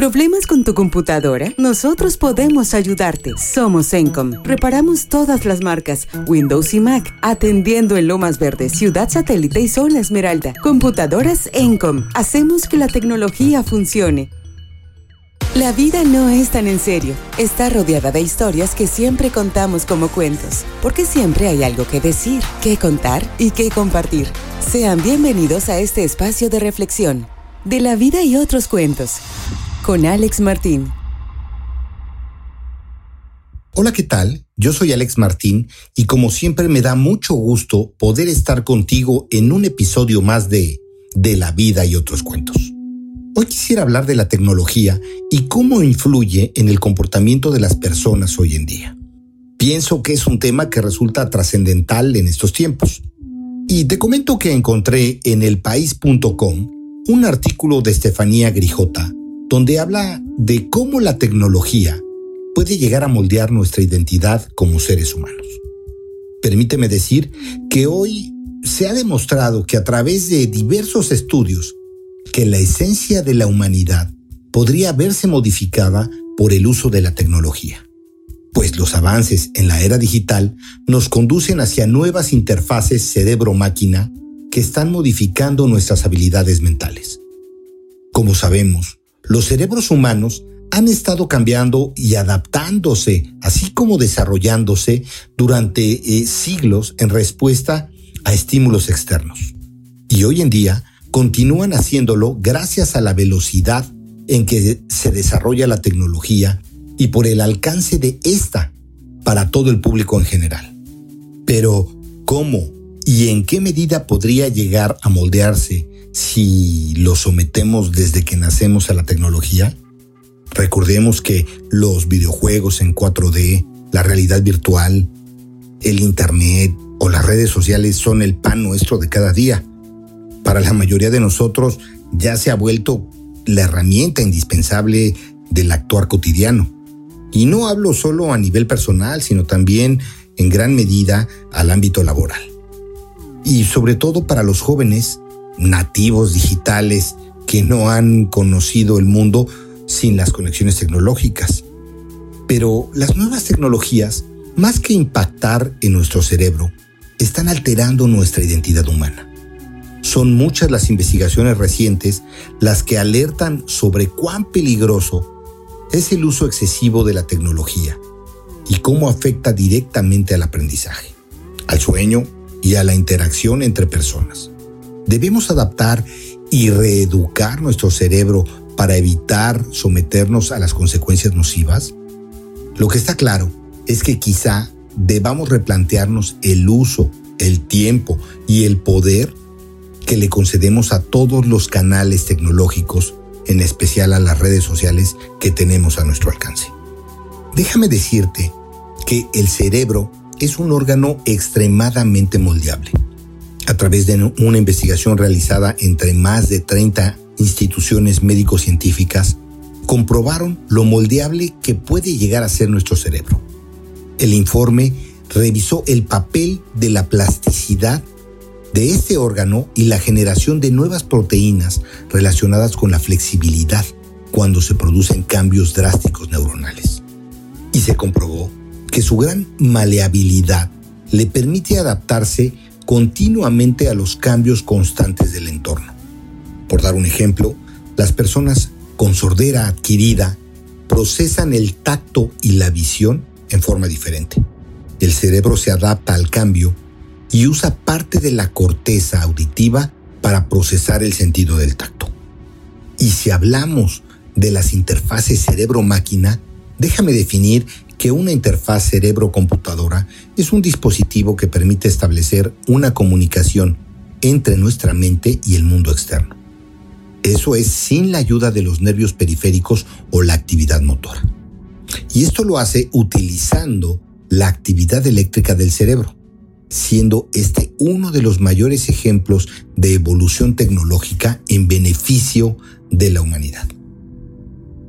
¿Problemas con tu computadora? Nosotros podemos ayudarte. Somos Encom. Reparamos todas las marcas, Windows y Mac, atendiendo en Lomas Verdes, Ciudad Satélite y Zona Esmeralda. Computadoras Encom. Hacemos que la tecnología funcione. La vida no es tan en serio. Está rodeada de historias que siempre contamos como cuentos, porque siempre hay algo que decir, que contar y que compartir. Sean bienvenidos a este espacio de reflexión, de la vida y otros cuentos, con Alex Martín. Hola, ¿qué tal? Yo soy Alex Martín y como siempre me da mucho gusto poder estar contigo en un episodio más de De la vida y otros cuentos. Hoy quisiera hablar de la tecnología y cómo influye en el comportamiento de las personas hoy en día. Pienso que es un tema que resulta trascendental en estos tiempos. Y te comento que encontré en elpaís.com un artículo de Estefanía Grijota donde habla de cómo la tecnología puede llegar a moldear nuestra identidad como seres humanos. Permíteme decir que hoy se ha demostrado que a través de diversos estudios que la esencia de la humanidad podría verse modificada por el uso de la tecnología, pues los avances en la era digital nos conducen hacia nuevas interfaces cerebro-máquina que están modificando nuestras habilidades mentales. Como sabemos, los cerebros humanos han estado cambiando y adaptándose, así como desarrollándose durante eh, siglos en respuesta a estímulos externos. Y hoy en día continúan haciéndolo gracias a la velocidad en que se desarrolla la tecnología y por el alcance de esta para todo el público en general. Pero, ¿cómo y en qué medida podría llegar a moldearse si lo sometemos desde que nacemos a la tecnología? Recordemos que los videojuegos en 4D, la realidad virtual, el Internet o las redes sociales son el pan nuestro de cada día para la mayoría de nosotros ya se ha vuelto la herramienta indispensable del actuar cotidiano. Y no hablo solo a nivel personal, sino también en gran medida al ámbito laboral. Y sobre todo para los jóvenes nativos digitales que no han conocido el mundo sin las conexiones tecnológicas. Pero las nuevas tecnologías, más que impactar en nuestro cerebro, están alterando nuestra identidad humana. Son muchas las investigaciones recientes las que alertan sobre cuán peligroso es el uso excesivo de la tecnología y cómo afecta directamente al aprendizaje, al sueño y a la interacción entre personas. Debemos adaptar y reeducar nuestro cerebro para evitar someternos a las consecuencias nocivas? Lo que está claro es que quizá debamos replantearnos el uso, el tiempo y el poder que le concedemos a todos los canales tecnológicos, en especial a las redes sociales que tenemos a nuestro alcance. Déjame decirte que el cerebro es un órgano extremadamente moldeable. A través de una investigación realizada entre más de 30 instituciones médico-científicas, comprobaron lo moldeable que puede llegar a ser nuestro cerebro. El informe revisó el papel de la plasticidad de este órgano y la generación de nuevas proteínas relacionadas con la flexibilidad cuando se producen cambios drásticos neuronales. Y se comprobó que su gran maleabilidad le permite adaptarse continuamente a los cambios constantes del entorno. Por dar un ejemplo, las personas con sordera adquirida procesan el tacto y la visión en forma diferente. El cerebro se adapta al cambio y usa parte de la corteza auditiva para procesar el sentido del tacto. Y si hablamos de las interfaces cerebro-máquina, déjame definir que una interfaz cerebro-computadora es un dispositivo que permite establecer una comunicación entre nuestra mente y el mundo externo. Eso es sin la ayuda de los nervios periféricos o la actividad motora. Y esto lo hace utilizando la actividad eléctrica del cerebro siendo este uno de los mayores ejemplos de evolución tecnológica en beneficio de la humanidad.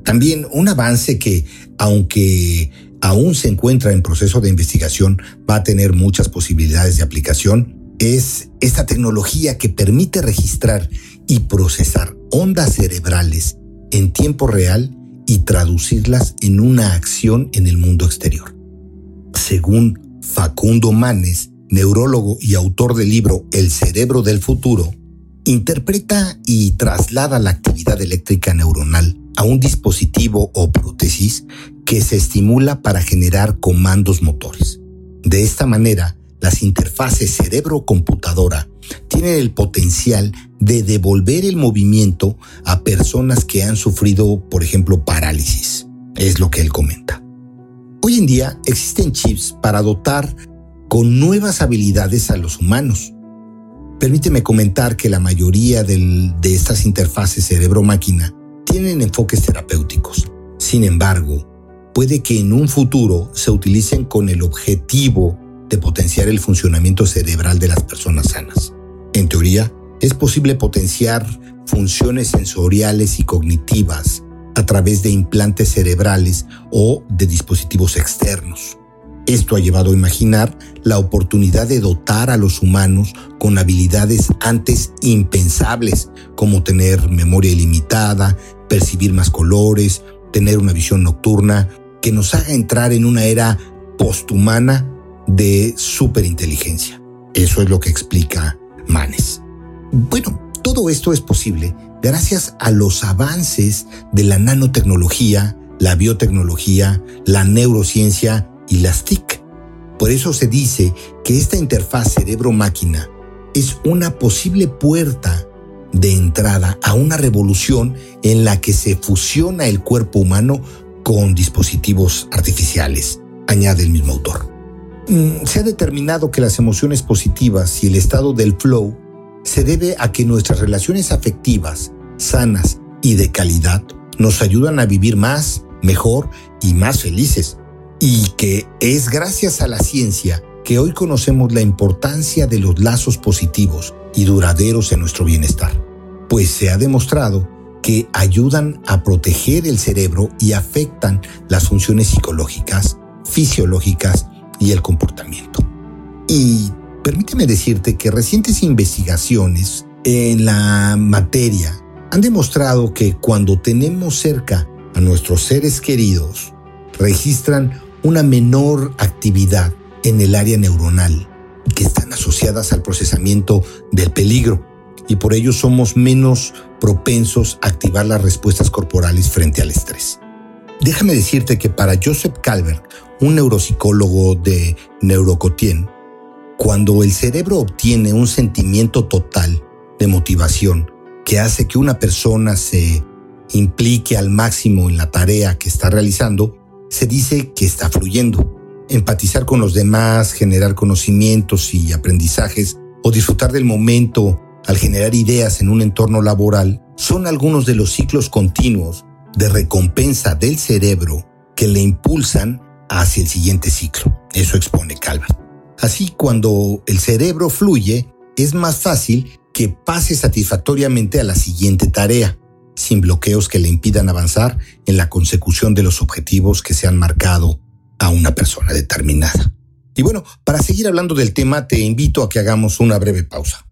También un avance que, aunque aún se encuentra en proceso de investigación, va a tener muchas posibilidades de aplicación, es esta tecnología que permite registrar y procesar ondas cerebrales en tiempo real y traducirlas en una acción en el mundo exterior. Según Facundo Manes, neurólogo y autor del libro El cerebro del futuro, interpreta y traslada la actividad eléctrica neuronal a un dispositivo o prótesis que se estimula para generar comandos motores. De esta manera, las interfaces cerebro-computadora tienen el potencial de devolver el movimiento a personas que han sufrido, por ejemplo, parálisis. Es lo que él comenta. Hoy en día existen chips para dotar con nuevas habilidades a los humanos. Permíteme comentar que la mayoría de estas interfaces cerebro-máquina tienen enfoques terapéuticos. Sin embargo, puede que en un futuro se utilicen con el objetivo de potenciar el funcionamiento cerebral de las personas sanas. En teoría, es posible potenciar funciones sensoriales y cognitivas a través de implantes cerebrales o de dispositivos externos. Esto ha llevado a imaginar la oportunidad de dotar a los humanos con habilidades antes impensables, como tener memoria ilimitada, percibir más colores, tener una visión nocturna, que nos haga entrar en una era posthumana de superinteligencia. Eso es lo que explica Manes. Bueno, todo esto es posible gracias a los avances de la nanotecnología, la biotecnología, la neurociencia y las TIC. Por eso se dice que esta interfaz cerebro-máquina es una posible puerta de entrada a una revolución en la que se fusiona el cuerpo humano con dispositivos artificiales, añade el mismo autor. Mm, se ha determinado que las emociones positivas y el estado del flow se debe a que nuestras relaciones afectivas, sanas y de calidad nos ayudan a vivir más, mejor y más felices. Y que es gracias a la ciencia que hoy conocemos la importancia de los lazos positivos y duraderos en nuestro bienestar, pues se ha demostrado que ayudan a proteger el cerebro y afectan las funciones psicológicas, fisiológicas y el comportamiento. Y permíteme decirte que recientes investigaciones en la materia han demostrado que cuando tenemos cerca a nuestros seres queridos, registran una menor actividad en el área neuronal que están asociadas al procesamiento del peligro y por ello somos menos propensos a activar las respuestas corporales frente al estrés. Déjame decirte que para Joseph Calvert, un neuropsicólogo de Neurocotien, cuando el cerebro obtiene un sentimiento total de motivación que hace que una persona se implique al máximo en la tarea que está realizando, se dice que está fluyendo. Empatizar con los demás, generar conocimientos y aprendizajes o disfrutar del momento al generar ideas en un entorno laboral son algunos de los ciclos continuos de recompensa del cerebro que le impulsan hacia el siguiente ciclo. Eso expone Calvert. Así, cuando el cerebro fluye, es más fácil que pase satisfactoriamente a la siguiente tarea, sin bloqueos que le impidan avanzar en la consecución de los objetivos que se han marcado a una persona determinada. Y bueno, para seguir hablando del tema, te invito a que hagamos una breve pausa.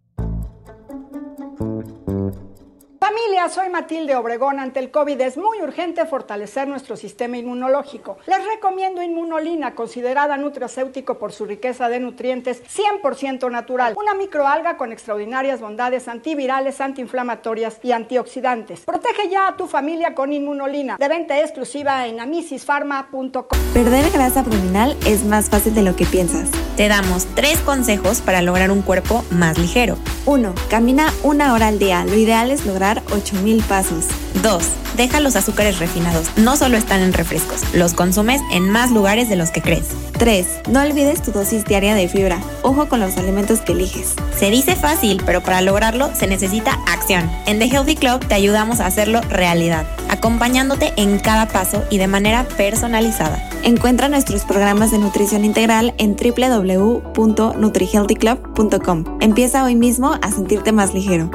Familia, soy Matilde Obregón. Ante el COVID es muy urgente fortalecer nuestro sistema inmunológico. Les recomiendo Inmunolina, considerada nutracéutico por su riqueza de nutrientes 100% natural. Una microalga con extraordinarias bondades antivirales, antiinflamatorias y antioxidantes. Protege ya a tu familia con Inmunolina. De venta exclusiva en amisisfarma.com. Perder grasa abdominal es más fácil de lo que piensas. Te damos tres consejos para lograr un cuerpo más ligero. 1. Camina una hora al día. Lo ideal es lograr 8000 pasos. 2. Deja los azúcares refinados. No solo están en refrescos, los consumes en más lugares de los que crees. 3. No olvides tu dosis diaria de fibra. Ojo con los alimentos que eliges. Se dice fácil, pero para lograrlo se necesita acción. En The Healthy Club te ayudamos a hacerlo realidad, acompañándote en cada paso y de manera personalizada. Encuentra nuestros programas de nutrición integral en www.nutrihealthyclub.com. Empieza hoy mismo a sentirte más ligero.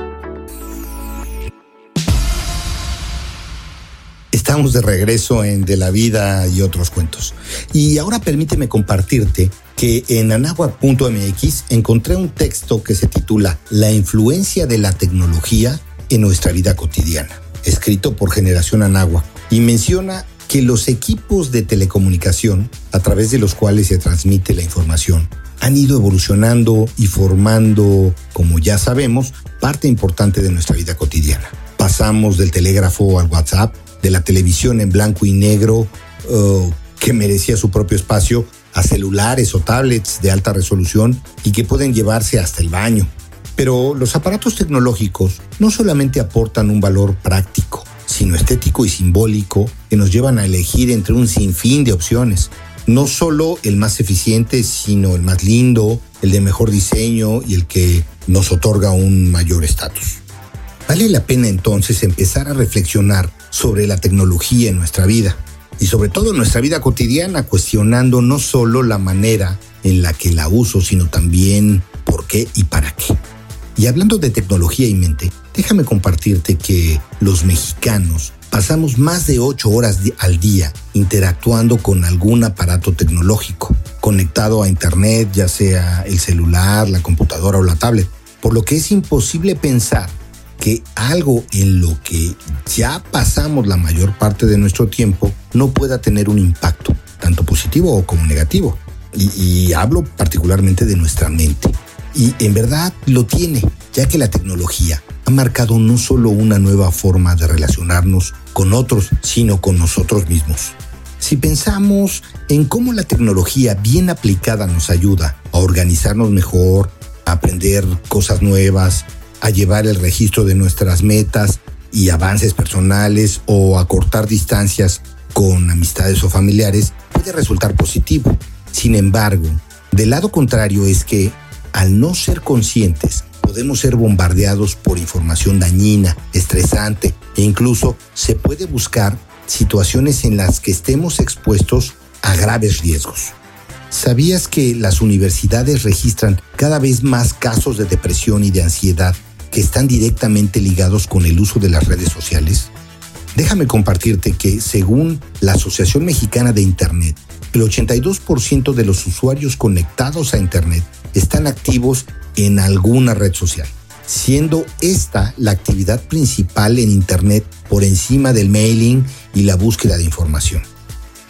Estamos de regreso en De la Vida y otros cuentos. Y ahora permíteme compartirte que en anagua.mx encontré un texto que se titula La influencia de la tecnología en nuestra vida cotidiana, escrito por Generación Anagua y menciona que los equipos de telecomunicación, a través de los cuales se transmite la información, han ido evolucionando y formando, como ya sabemos, parte importante de nuestra vida cotidiana. Pasamos del telégrafo al WhatsApp, de la televisión en blanco y negro, uh, que merecía su propio espacio, a celulares o tablets de alta resolución y que pueden llevarse hasta el baño. Pero los aparatos tecnológicos no solamente aportan un valor práctico, sino estético y simbólico que nos llevan a elegir entre un sinfín de opciones. No solo el más eficiente, sino el más lindo, el de mejor diseño y el que nos otorga un mayor estatus. Vale la pena entonces empezar a reflexionar sobre la tecnología en nuestra vida y sobre todo en nuestra vida cotidiana, cuestionando no solo la manera en la que la uso, sino también por qué y para qué. Y hablando de tecnología y mente, déjame compartirte que los mexicanos pasamos más de ocho horas al día interactuando con algún aparato tecnológico, conectado a Internet, ya sea el celular, la computadora o la tablet, por lo que es imposible pensar que algo en lo que ya pasamos la mayor parte de nuestro tiempo no pueda tener un impacto, tanto positivo como negativo. Y hablo particularmente de nuestra mente. Y en verdad lo tiene, ya que la tecnología ha marcado no solo una nueva forma de relacionarnos con otros, sino con nosotros mismos. Si pensamos en cómo la tecnología bien aplicada nos ayuda a organizarnos mejor, a aprender cosas nuevas, a llevar el registro de nuestras metas y avances personales o a cortar distancias con amistades o familiares, puede resultar positivo. Sin embargo, del lado contrario es que al no ser conscientes, podemos ser bombardeados por información dañina, estresante e incluso se puede buscar situaciones en las que estemos expuestos a graves riesgos. ¿Sabías que las universidades registran cada vez más casos de depresión y de ansiedad que están directamente ligados con el uso de las redes sociales? Déjame compartirte que según la Asociación Mexicana de Internet, el 82% de los usuarios conectados a Internet están activos en alguna red social, siendo esta la actividad principal en Internet por encima del mailing y la búsqueda de información.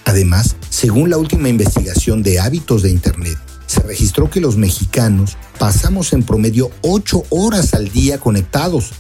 Además, según la última investigación de hábitos de Internet, se registró que los mexicanos pasamos en promedio 8 horas al día conectados,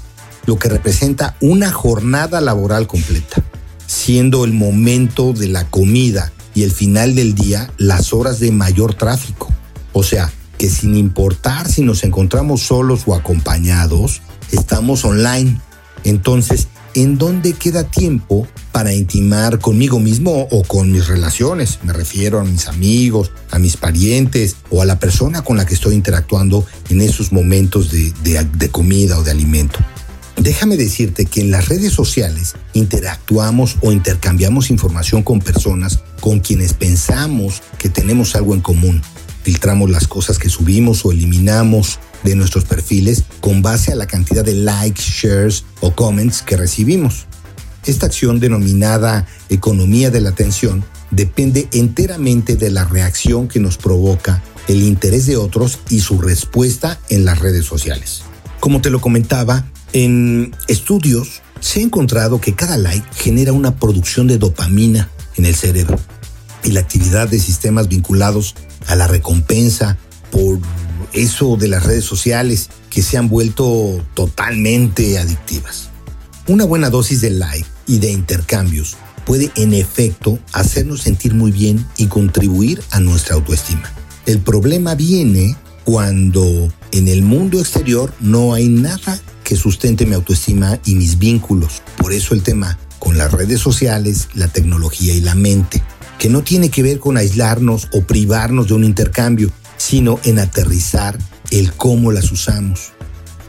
lo que representa una jornada laboral completa, siendo el momento de la comida y el final del día las horas de mayor tráfico. O sea, que sin importar si nos encontramos solos o acompañados, estamos online. Entonces, ¿en dónde queda tiempo para intimar conmigo mismo o con mis relaciones? Me refiero a mis amigos, a mis parientes o a la persona con la que estoy interactuando en esos momentos de, de comida o de alimento. Déjame decirte que en las redes sociales interactuamos o intercambiamos información con personas con quienes pensamos que tenemos algo en común filtramos las cosas que subimos o eliminamos de nuestros perfiles con base a la cantidad de likes, shares o comments que recibimos. Esta acción denominada economía de la atención depende enteramente de la reacción que nos provoca el interés de otros y su respuesta en las redes sociales. Como te lo comentaba, en estudios se ha encontrado que cada like genera una producción de dopamina en el cerebro y la actividad de sistemas vinculados a la recompensa por eso de las redes sociales que se han vuelto totalmente adictivas. Una buena dosis de like y de intercambios puede en efecto hacernos sentir muy bien y contribuir a nuestra autoestima. El problema viene cuando en el mundo exterior no hay nada que sustente mi autoestima y mis vínculos. Por eso el tema con las redes sociales, la tecnología y la mente que no tiene que ver con aislarnos o privarnos de un intercambio, sino en aterrizar el cómo las usamos.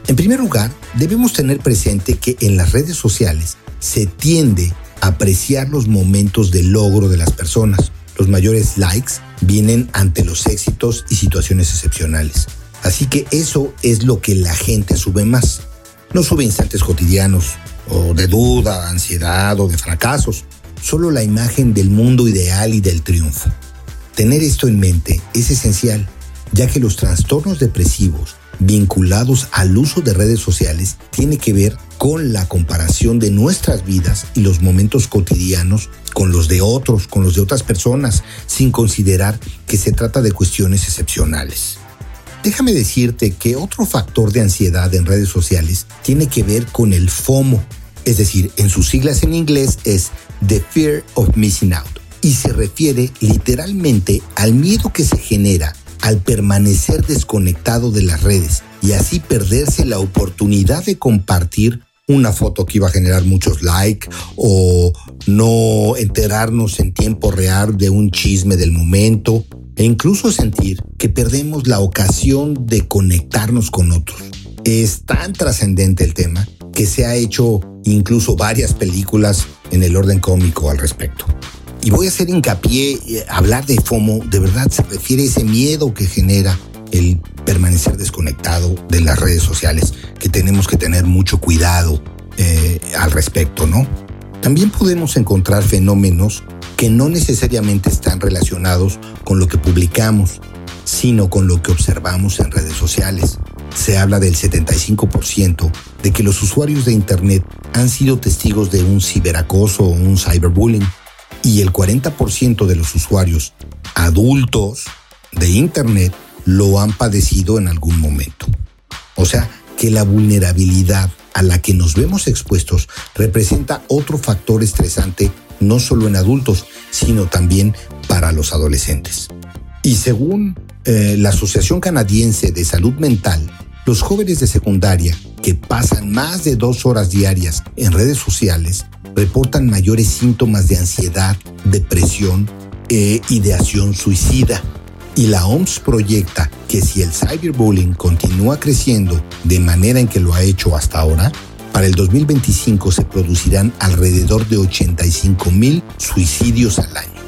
En primer lugar, debemos tener presente que en las redes sociales se tiende a apreciar los momentos de logro de las personas. Los mayores likes vienen ante los éxitos y situaciones excepcionales. Así que eso es lo que la gente sube más. No sube instantes cotidianos o de duda, ansiedad o de fracasos solo la imagen del mundo ideal y del triunfo. Tener esto en mente es esencial, ya que los trastornos depresivos vinculados al uso de redes sociales tiene que ver con la comparación de nuestras vidas y los momentos cotidianos con los de otros, con los de otras personas, sin considerar que se trata de cuestiones excepcionales. Déjame decirte que otro factor de ansiedad en redes sociales tiene que ver con el FOMO, es decir, en sus siglas en inglés es The Fear of Missing Out, y se refiere literalmente al miedo que se genera al permanecer desconectado de las redes y así perderse la oportunidad de compartir una foto que iba a generar muchos likes o no enterarnos en tiempo real de un chisme del momento e incluso sentir que perdemos la ocasión de conectarnos con otros. Es tan trascendente el tema que se ha hecho incluso varias películas en el orden cómico al respecto. Y voy a hacer hincapié, eh, hablar de FOMO, de verdad se refiere a ese miedo que genera el permanecer desconectado de las redes sociales, que tenemos que tener mucho cuidado eh, al respecto, ¿no? También podemos encontrar fenómenos que no necesariamente están relacionados con lo que publicamos, sino con lo que observamos en redes sociales. Se habla del 75% de que los usuarios de Internet han sido testigos de un ciberacoso o un cyberbullying y el 40% de los usuarios adultos de Internet lo han padecido en algún momento. O sea, que la vulnerabilidad a la que nos vemos expuestos representa otro factor estresante no solo en adultos, sino también para los adolescentes. Y según eh, la Asociación Canadiense de Salud Mental, los jóvenes de secundaria que pasan más de dos horas diarias en redes sociales reportan mayores síntomas de ansiedad, depresión e ideación suicida. Y la OMS proyecta que si el cyberbullying continúa creciendo de manera en que lo ha hecho hasta ahora, para el 2025 se producirán alrededor de 85 mil suicidios al año.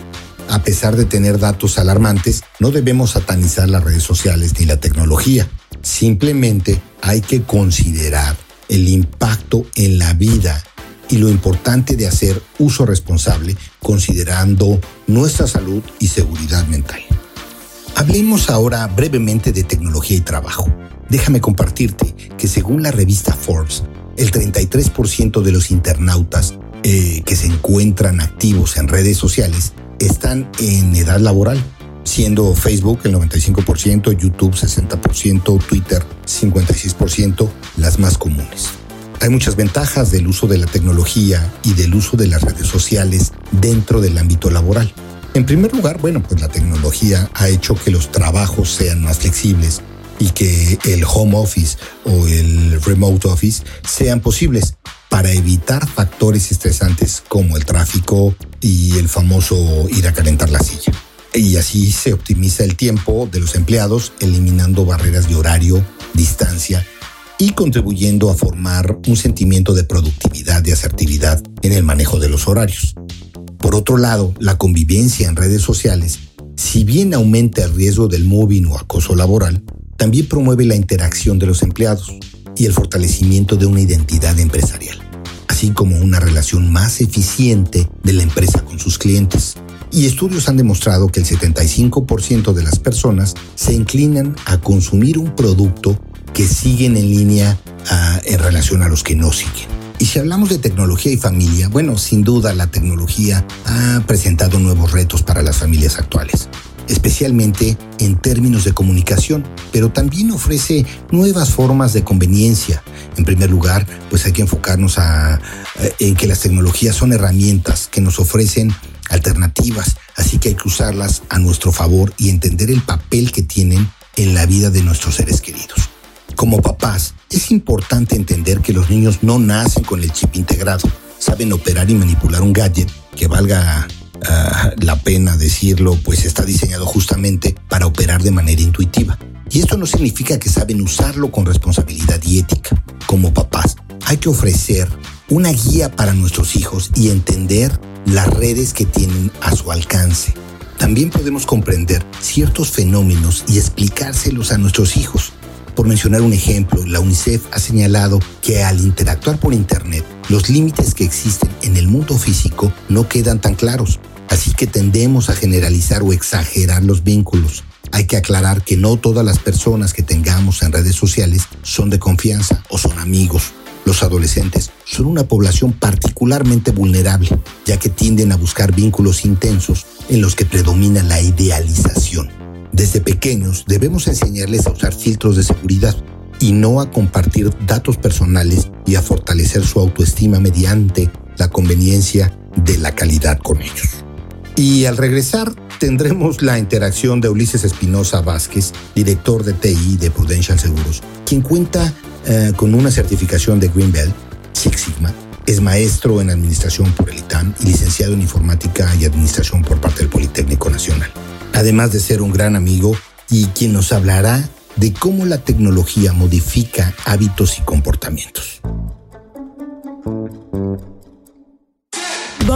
A pesar de tener datos alarmantes, no debemos satanizar las redes sociales ni la tecnología. Simplemente hay que considerar el impacto en la vida y lo importante de hacer uso responsable considerando nuestra salud y seguridad mental. Hablemos ahora brevemente de tecnología y trabajo. Déjame compartirte que según la revista Forbes, el 33% de los internautas eh, que se encuentran activos en redes sociales están en edad laboral, siendo Facebook el 95%, YouTube 60%, Twitter 56% las más comunes. Hay muchas ventajas del uso de la tecnología y del uso de las redes sociales dentro del ámbito laboral. En primer lugar, bueno, pues la tecnología ha hecho que los trabajos sean más flexibles y que el home office o el remote office sean posibles para evitar factores estresantes como el tráfico y el famoso ir a calentar la silla. Y así se optimiza el tiempo de los empleados, eliminando barreras de horario, distancia y contribuyendo a formar un sentimiento de productividad y asertividad en el manejo de los horarios. Por otro lado, la convivencia en redes sociales, si bien aumenta el riesgo del mobbing o acoso laboral, también promueve la interacción de los empleados y el fortalecimiento de una identidad empresarial, así como una relación más eficiente de la empresa con sus clientes. Y estudios han demostrado que el 75% de las personas se inclinan a consumir un producto que siguen en línea ah, en relación a los que no siguen. Y si hablamos de tecnología y familia, bueno, sin duda la tecnología ha presentado nuevos retos para las familias actuales, especialmente en términos de comunicación, pero también ofrece nuevas formas de conveniencia. En primer lugar, pues hay que enfocarnos eh, en que las tecnologías son herramientas que nos ofrecen alternativas, así que hay que usarlas a nuestro favor y entender el papel que tienen en la vida de nuestros seres queridos. Como papás, es importante entender que los niños no nacen con el chip integrado. Saben operar y manipular un gadget que valga ah, la pena decirlo, pues está diseñado justamente para operar de manera intuitiva. Y esto no significa que saben usarlo con responsabilidad y ética. Como papás, hay que ofrecer una guía para nuestros hijos y entender las redes que tienen a su alcance. También podemos comprender ciertos fenómenos y explicárselos a nuestros hijos. Por mencionar un ejemplo, la UNICEF ha señalado que al interactuar por Internet, los límites que existen en el mundo físico no quedan tan claros, así que tendemos a generalizar o exagerar los vínculos. Hay que aclarar que no todas las personas que tengamos en redes sociales son de confianza o son amigos. Los adolescentes son una población particularmente vulnerable, ya que tienden a buscar vínculos intensos en los que predomina la idealización. Desde pequeños debemos enseñarles a usar filtros de seguridad y no a compartir datos personales y a fortalecer su autoestima mediante la conveniencia de la calidad con ellos. Y al regresar tendremos la interacción de Ulises Espinosa Vázquez, director de TI de Prudential Seguros, quien cuenta eh, con una certificación de Greenbelt, Six Sigma, es maestro en administración por el ITAM y licenciado en informática y administración por parte del Politécnico Nacional. Además de ser un gran amigo y quien nos hablará de cómo la tecnología modifica hábitos y comportamientos.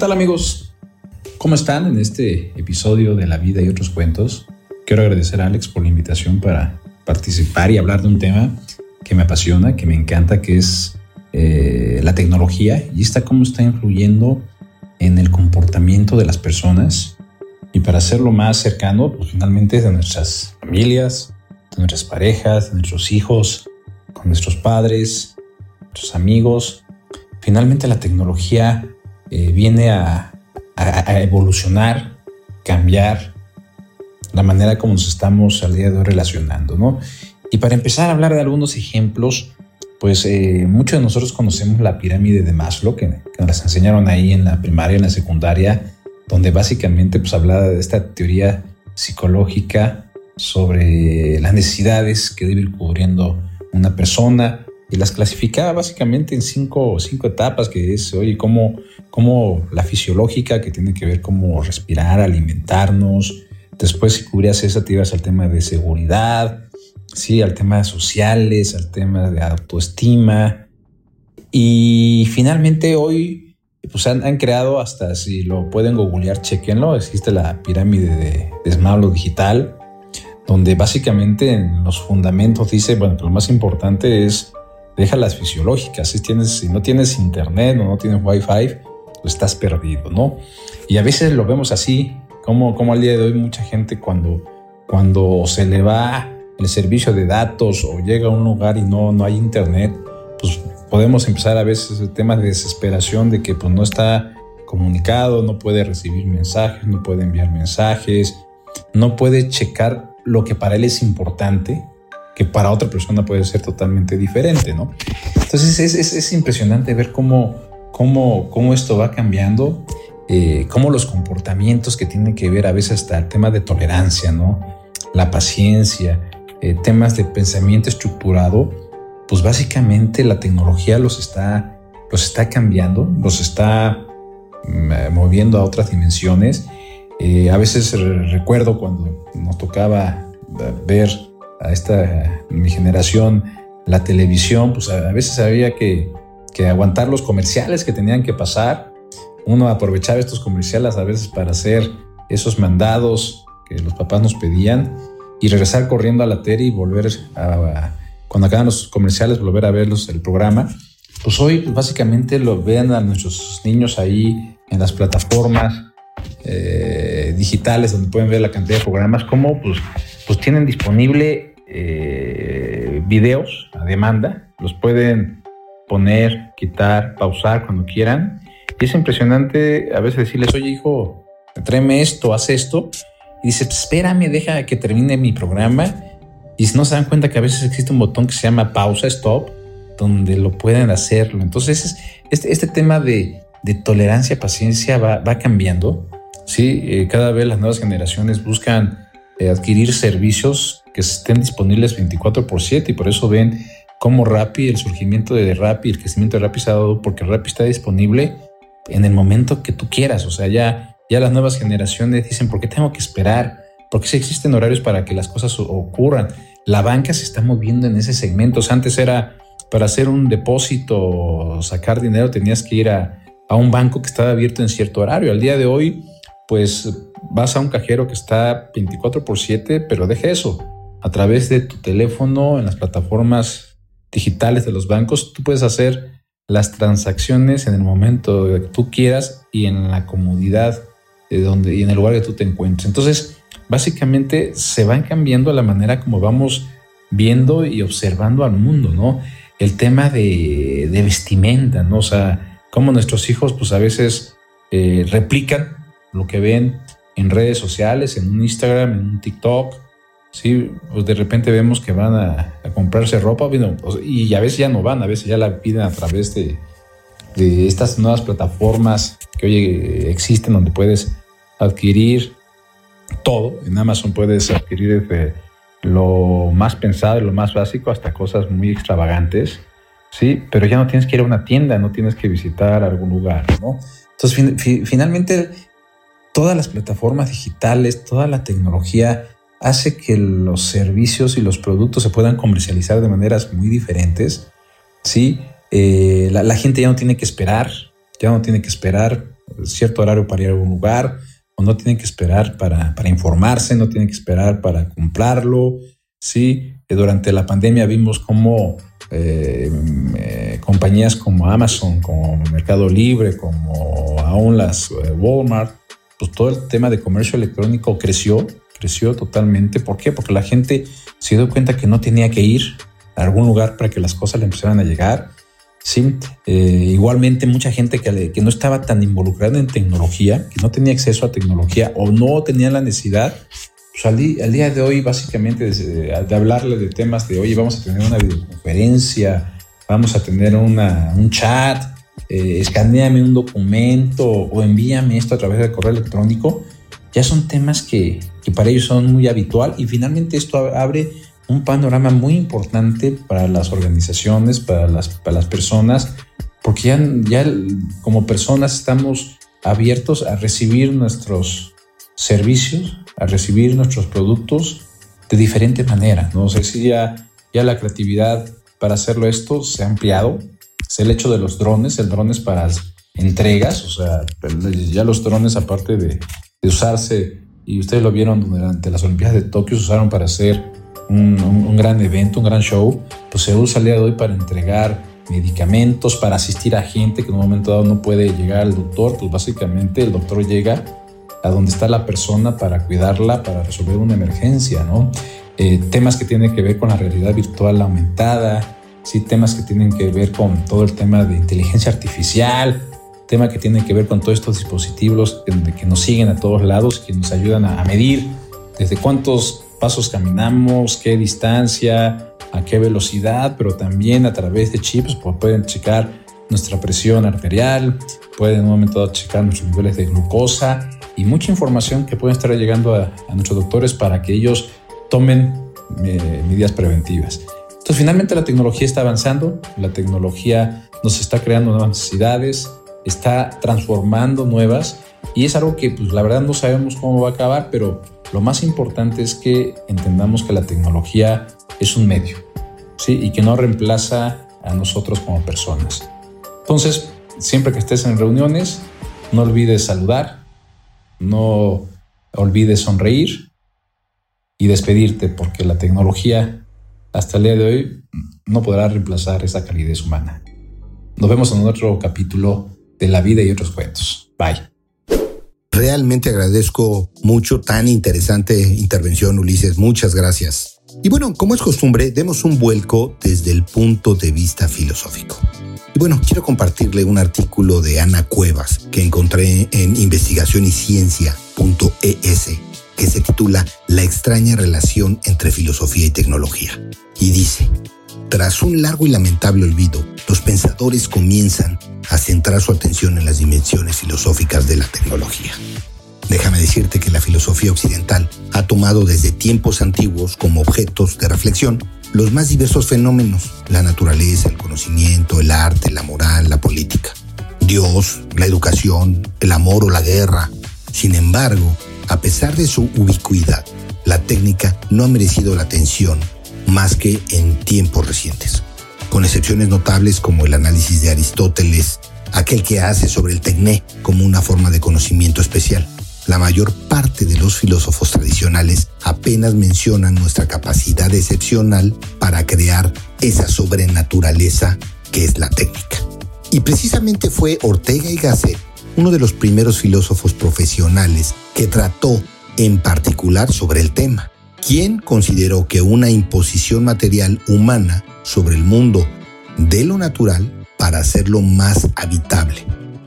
Tal amigos? ¿Cómo están en este episodio de La vida y otros cuentos? Quiero agradecer a Alex por la invitación para participar y hablar de un tema que me apasiona, que me encanta, que es eh, la tecnología y está cómo está influyendo en el comportamiento de las personas y para hacerlo más cercano, pues finalmente de nuestras familias, de nuestras parejas, de nuestros hijos, con nuestros padres, nuestros amigos. Finalmente la tecnología eh, viene a, evolucionar, cambiar la manera como nos estamos al día de hoy relacionando, ¿no? Y para empezar a hablar de algunos ejemplos, pues eh, muchos de nosotros conocemos la pirámide de Maslow, que, que, nos enseñaron ahí en la primaria, en la secundaria, donde básicamente pues hablaba de esta teoría psicológica sobre las necesidades que debe ir cubriendo una persona y las clasificaba básicamente en cinco, cinco etapas, que es, oye, cómo, cómo la fisiológica, que tiene que ver cómo respirar, alimentarnos. Después, si cubrías esa, te ibas al tema de seguridad, sí, al tema de sociales, al tema de autoestima. Y finalmente hoy, pues han, han creado hasta, si lo pueden googlear, chequenlo, existe la pirámide de, de Digital, donde básicamente en los fundamentos dice, bueno, que lo más importante es deja las fisiológicas. Si, tienes, si no tienes internet o no tienes wifi, pues estás perdido, ¿no? Y a veces lo vemos así, como, como al día de hoy mucha gente cuando, cuando se le va el servicio de datos o llega a un lugar y no, no hay internet, pues podemos empezar a veces el tema de desesperación de que pues no está comunicado, no puede recibir mensajes, no puede enviar mensajes, no puede checar lo que para él es importante que para otra persona puede ser totalmente diferente, ¿no? Entonces es, impresionante ver cómo, cómo, cómo esto va cambiando, eh, cómo los comportamientos que tienen que ver a veces hasta el tema de tolerancia, ¿no? La paciencia, eh, temas de pensamiento estructurado, pues básicamente la tecnología los está, los está cambiando, los está mm, eh, moviendo a otras dimensiones. a veces recuerdo cuando nos tocaba ver a esta mi generación la televisión, pues a, veces había que, que, aguantar los comerciales que tenían que pasar. Uno aprovechaba estos comerciales a veces para hacer esos mandados que los papás nos pedían y regresar corriendo a la tele y volver a, cuando acaban los comerciales, volver a verlos el programa. Pues hoy pues, básicamente lo vean a nuestros niños ahí en las plataformas eh, digitales donde pueden ver la cantidad de programas, como pues, pues tienen disponible eh, videos a demanda, los pueden poner, quitar, pausar cuando quieran. Y es impresionante a veces decirles, oye hijo, tráeme esto, haz esto. Y dice, pues, espérame, deja que termine mi programa. Y no se dan cuenta que a veces existe un botón que se llama pausa, stop, donde lo pueden hacerlo. Entonces, este, este tema de, tolerancia, paciencia va, va cambiando. Sí, eh, cada vez las nuevas generaciones buscan eh, adquirir servicios que estén disponibles 24 por 7 y por eso ven cómo Rappi, el surgimiento de Rappi, el crecimiento de Rappi se ha dado porque Rappi está disponible en el momento que tú quieras. O sea, ya, ya las nuevas generaciones dicen, ¿por qué tengo que esperar? ¿Por qué si existen horarios para que las cosas ocurran? La banca se está moviendo en ese segmento. antes era para hacer un depósito sacar dinero tenías que ir a, a un banco que estaba abierto en cierto horario. Al día de hoy, pues vas a un cajero que está 24 por 7, pero deje eso. A través de tu teléfono, en las plataformas digitales de los bancos, tú puedes hacer las transacciones en el momento que tú quieras y en la comodidad de donde y en el lugar que tú te encuentres. Entonces, básicamente se van cambiando la manera como vamos viendo y observando al mundo, ¿no? El tema de, vestimenta, ¿no? O sea, cómo nuestros hijos, pues a veces eh, replican lo que ven en redes sociales, en un Instagram, en un TikTok, sí, pues de repente vemos que van a, comprarse ropa y a veces ya no van, a veces ya la piden a través de, de estas nuevas plataformas que hoy existen donde puedes adquirir todo. En Amazon puedes adquirir desde lo más pensado, lo más básico, hasta cosas muy extravagantes, ¿sí? Pero ya no tienes que ir a una tienda, no tienes que visitar algún lugar, ¿no? Entonces, finalmente, todas las plataformas digitales, toda la tecnología hace que los servicios y los productos se puedan comercializar de maneras muy diferentes. Sí, eh, la, gente ya no tiene que esperar, ya no tiene que esperar cierto horario para ir a algún lugar, o no tiene que esperar para, informarse, no tiene que esperar para comprarlo. Sí, eh, durante la pandemia vimos cómo eh, compañías como Amazon, como Mercado Libre, como aún las Walmart, pues todo el tema de comercio electrónico creció creció totalmente. ¿Por qué? Porque la gente se dio cuenta que no tenía que ir a algún lugar para que las cosas le empezaran a llegar. Sí, eh, igualmente mucha gente que, que, no estaba tan involucrada en tecnología, que no tenía acceso a tecnología o no tenía la necesidad, pues al, día, de hoy básicamente de, hablarle de temas de, oye, vamos a tener una videoconferencia, vamos a tener una, un chat, eh, escaneame un documento o envíame esto a través del correo electrónico, ya son temas que, para ellos son muy habitual y finalmente esto abre un panorama muy importante para las organizaciones, para las, personas, porque ya, ya como personas estamos abiertos a recibir nuestros servicios, a recibir nuestros productos de diferente manera. No sé si ya, ya la creatividad para hacerlo esto se ha ampliado. Es el hecho de los drones, el drones para entregas, o sea, ya los drones aparte de, de usarse, y ustedes lo vieron durante las Olimpiadas de Tokio, se usaron para hacer un, gran evento, un gran show, pues se usa el día de hoy para entregar medicamentos, para asistir a gente que en un momento dado no puede llegar al doctor, pues básicamente el doctor llega a donde está la persona para cuidarla, para resolver una emergencia, ¿no? Eh, temas que tienen que ver con la realidad virtual aumentada, sí, temas que tienen que ver con todo el tema de inteligencia artificial, tema que tiene que ver con todos estos dispositivos que, nos siguen a todos lados, que nos ayudan a, medir desde cuántos pasos caminamos, qué distancia, a qué velocidad, pero también a través de chips pues pueden checar nuestra presión arterial, pueden en un momento dado checar nuestros niveles de glucosa y mucha información que pueden estar llegando a, nuestros doctores para que ellos tomen eh, medidas preventivas. Entonces, finalmente la tecnología está avanzando, la tecnología nos está creando nuevas necesidades, está transformando nuevas y es algo que pues la verdad no sabemos cómo va a acabar, pero lo más importante es que entendamos que la tecnología es un medio, ¿sí? Y que no reemplaza a nosotros como personas. Entonces, siempre que estés en reuniones, no olvides saludar, no olvides sonreír y despedirte, porque la tecnología hasta el día de hoy no podrá reemplazar esa calidez humana. Nos vemos en otro capítulo de la vida y otros cuentos. Bye. Realmente agradezco mucho tan interesante intervención, Ulises. Muchas gracias. Y bueno, como es costumbre, demos un vuelco desde el punto de vista filosófico. Y bueno, quiero compartirle un artículo de Ana Cuevas que encontré en investigacionyciencia.es que se titula La extraña relación entre filosofía y tecnología. Y dice, tras un largo y lamentable olvido, los pensadores comienzan a centrar su atención en las dimensiones filosóficas de la tecnología. Déjame decirte que la filosofía occidental ha tomado desde tiempos antiguos como objetos de reflexión los más diversos fenómenos, la naturaleza, el conocimiento, el arte, la moral, la política, Dios, la educación, el amor o la guerra. Sin embargo, a pesar de su ubicuidad, la técnica no ha merecido la atención más que en tiempos recientes, con excepciones notables como el análisis de Aristóteles, aquel que hace sobre el tecné como una forma de conocimiento especial. La mayor parte de los filósofos tradicionales apenas mencionan nuestra capacidad excepcional para crear esa sobrenaturaleza que es la técnica. Y precisamente fue Ortega y Gasset uno de los primeros filósofos profesionales que trató en particular sobre el tema, quien consideró que una imposición material humana sobre el mundo de lo natural para hacerlo más habitable,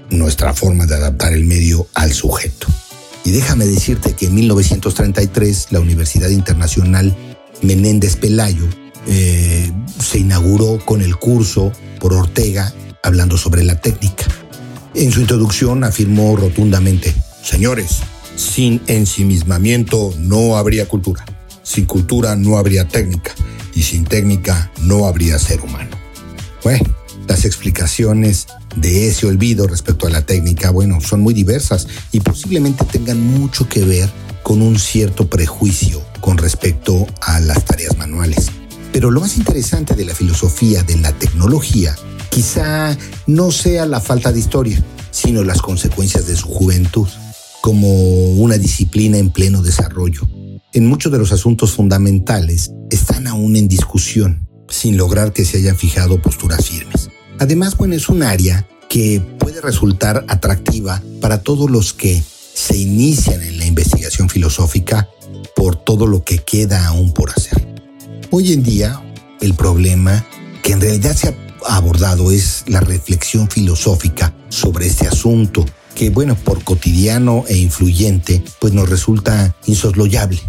nuestra forma de adaptar el medio al sujeto. Y déjame decirte que en 1933 la Universidad Internacional Menéndez Pelayo eh, se inauguró con el curso por Ortega hablando sobre la técnica. En su introducción afirmó rotundamente, señores, sin ensimismamiento no habría cultura, sin cultura no habría técnica y sin técnica no habría ser humano. Bueno, las explicaciones de ese olvido respecto a la técnica, bueno, son muy diversas y posiblemente tengan mucho que ver con un cierto prejuicio con respecto a las tareas manuales. Pero lo más interesante de la filosofía de la tecnología quizá no sea la falta de historia, sino las consecuencias de su juventud, como una disciplina en pleno desarrollo. En muchos de los asuntos fundamentales están aún en discusión, sin lograr que se hayan fijado posturas firmes. Además, bueno, es un área que puede resultar atractiva para todos los que se inician en la investigación filosófica por todo lo que queda aún por hacer. Hoy en día, el problema que en realidad se abordado es la reflexión filosófica sobre este asunto que, bueno, por cotidiano e influyente, pues nos resulta insosloyable.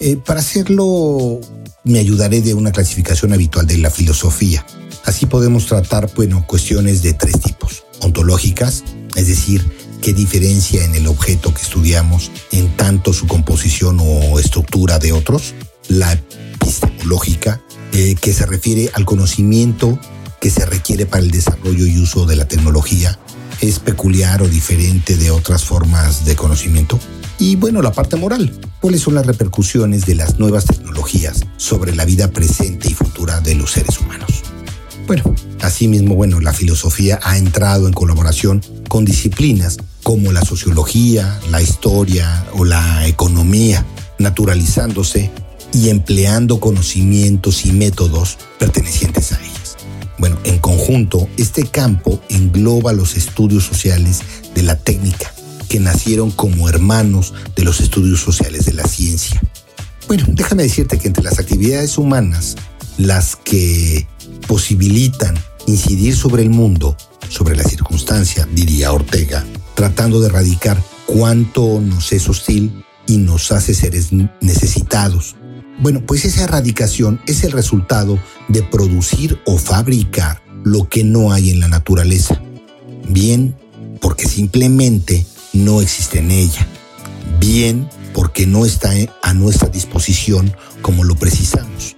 Eh, para hacerlo, me ayudaré de una clasificación habitual de la filosofía. Así podemos tratar, bueno, cuestiones de tres tipos. Ontológicas, es decir, qué diferencia en el objeto que estudiamos en tanto su composición o estructura de otros. La epistemológica, eh, que se refiere al conocimiento que se requiere para el desarrollo y uso de la tecnología. Es peculiar o diferente de otras formas de conocimiento. Y bueno, la parte moral. ¿Cuáles son las repercusiones de las nuevas tecnologías sobre la vida presente y futura de los seres humanos? Bueno, asimismo, bueno, la filosofía ha entrado en colaboración con disciplinas como la sociología, la historia o la economía, naturalizándose y empleando conocimientos y métodos pertenecientes a ellas. Bueno, en conjunto, este campo engloba los estudios sociales de la técnica, que nacieron como hermanos de los estudios sociales de la ciencia. Bueno, déjame decirte que entre las actividades humanas, las que posibilitan incidir sobre el mundo, sobre la circunstancia, diría Ortega, tratando de erradicar cuánto nos es hostil y nos hace seres necesitados. Bueno, pues esa erradicación es el resultado de producir o fabricar lo que no hay en la naturaleza. Bien, porque simplemente no existe en ella. Bien, porque no está a nuestra disposición como lo precisamos.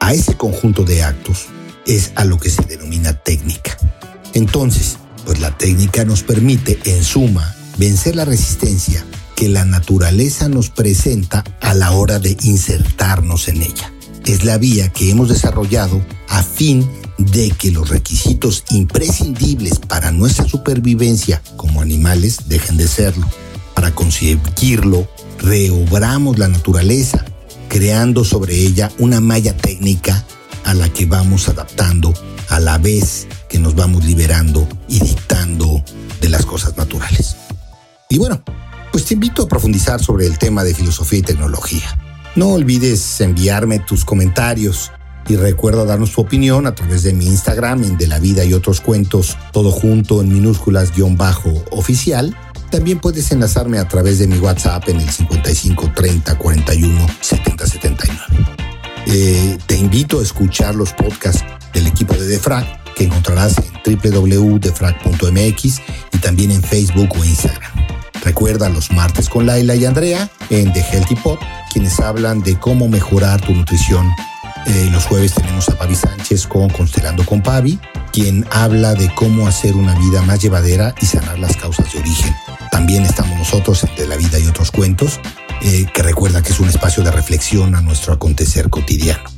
A ese conjunto de actos es a lo que se denomina técnica. Entonces, pues la técnica nos permite, en suma, vencer la resistencia que la naturaleza nos presenta a la hora de insertarnos en ella. Es la vía que hemos desarrollado a fin de que los requisitos imprescindibles para nuestra supervivencia como animales dejen de serlo. Para conseguirlo, reobramos la naturaleza, creando sobre ella una malla técnica a la que vamos adaptando a la vez que nos vamos liberando y dictando de las cosas naturales. Y bueno, pues te invito a profundizar sobre el tema de filosofía y tecnología. No olvides enviarme tus comentarios y recuerda darnos tu opinión a través de mi Instagram en De la Vida y otros cuentos, todo junto en minúsculas guion bajo oficial. También puedes enlazarme a través de mi WhatsApp en el 55 30 41 70 79. Eh, te invito a escuchar los podcasts del equipo de Defrag que encontrarás en www.defrag.mx y también en Facebook o Instagram. Recuerda los martes con Laila y Andrea en The Healthy Pop, quienes hablan de cómo mejorar tu nutrición. Eh, los jueves tenemos a Pavi Sánchez con Constelando con Pavi, quien habla de cómo hacer una vida más llevadera y sanar las causas de origen. También estamos nosotros en De la Vida y otros cuentos, eh, que recuerda que es un espacio de reflexión a nuestro acontecer cotidiano.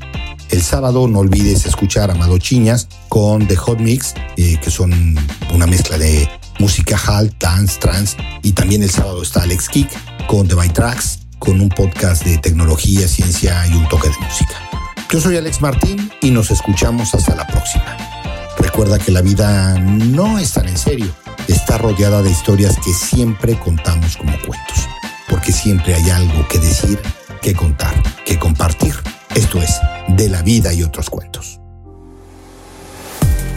El sábado no olvides escuchar a Amado Chiñas con The Hot Mix, eh, que son una mezcla de música hall, dance, trance. Y también el sábado está Alex Kick con The By Tracks, con un podcast de tecnología, ciencia y un toque de música. Yo soy Alex Martín y nos escuchamos hasta la próxima. Recuerda que la vida no es tan en serio, está rodeada de historias que siempre contamos como cuentos, porque siempre hay algo que decir, que contar, que compartir. Esto es De la vida y otros cuentos.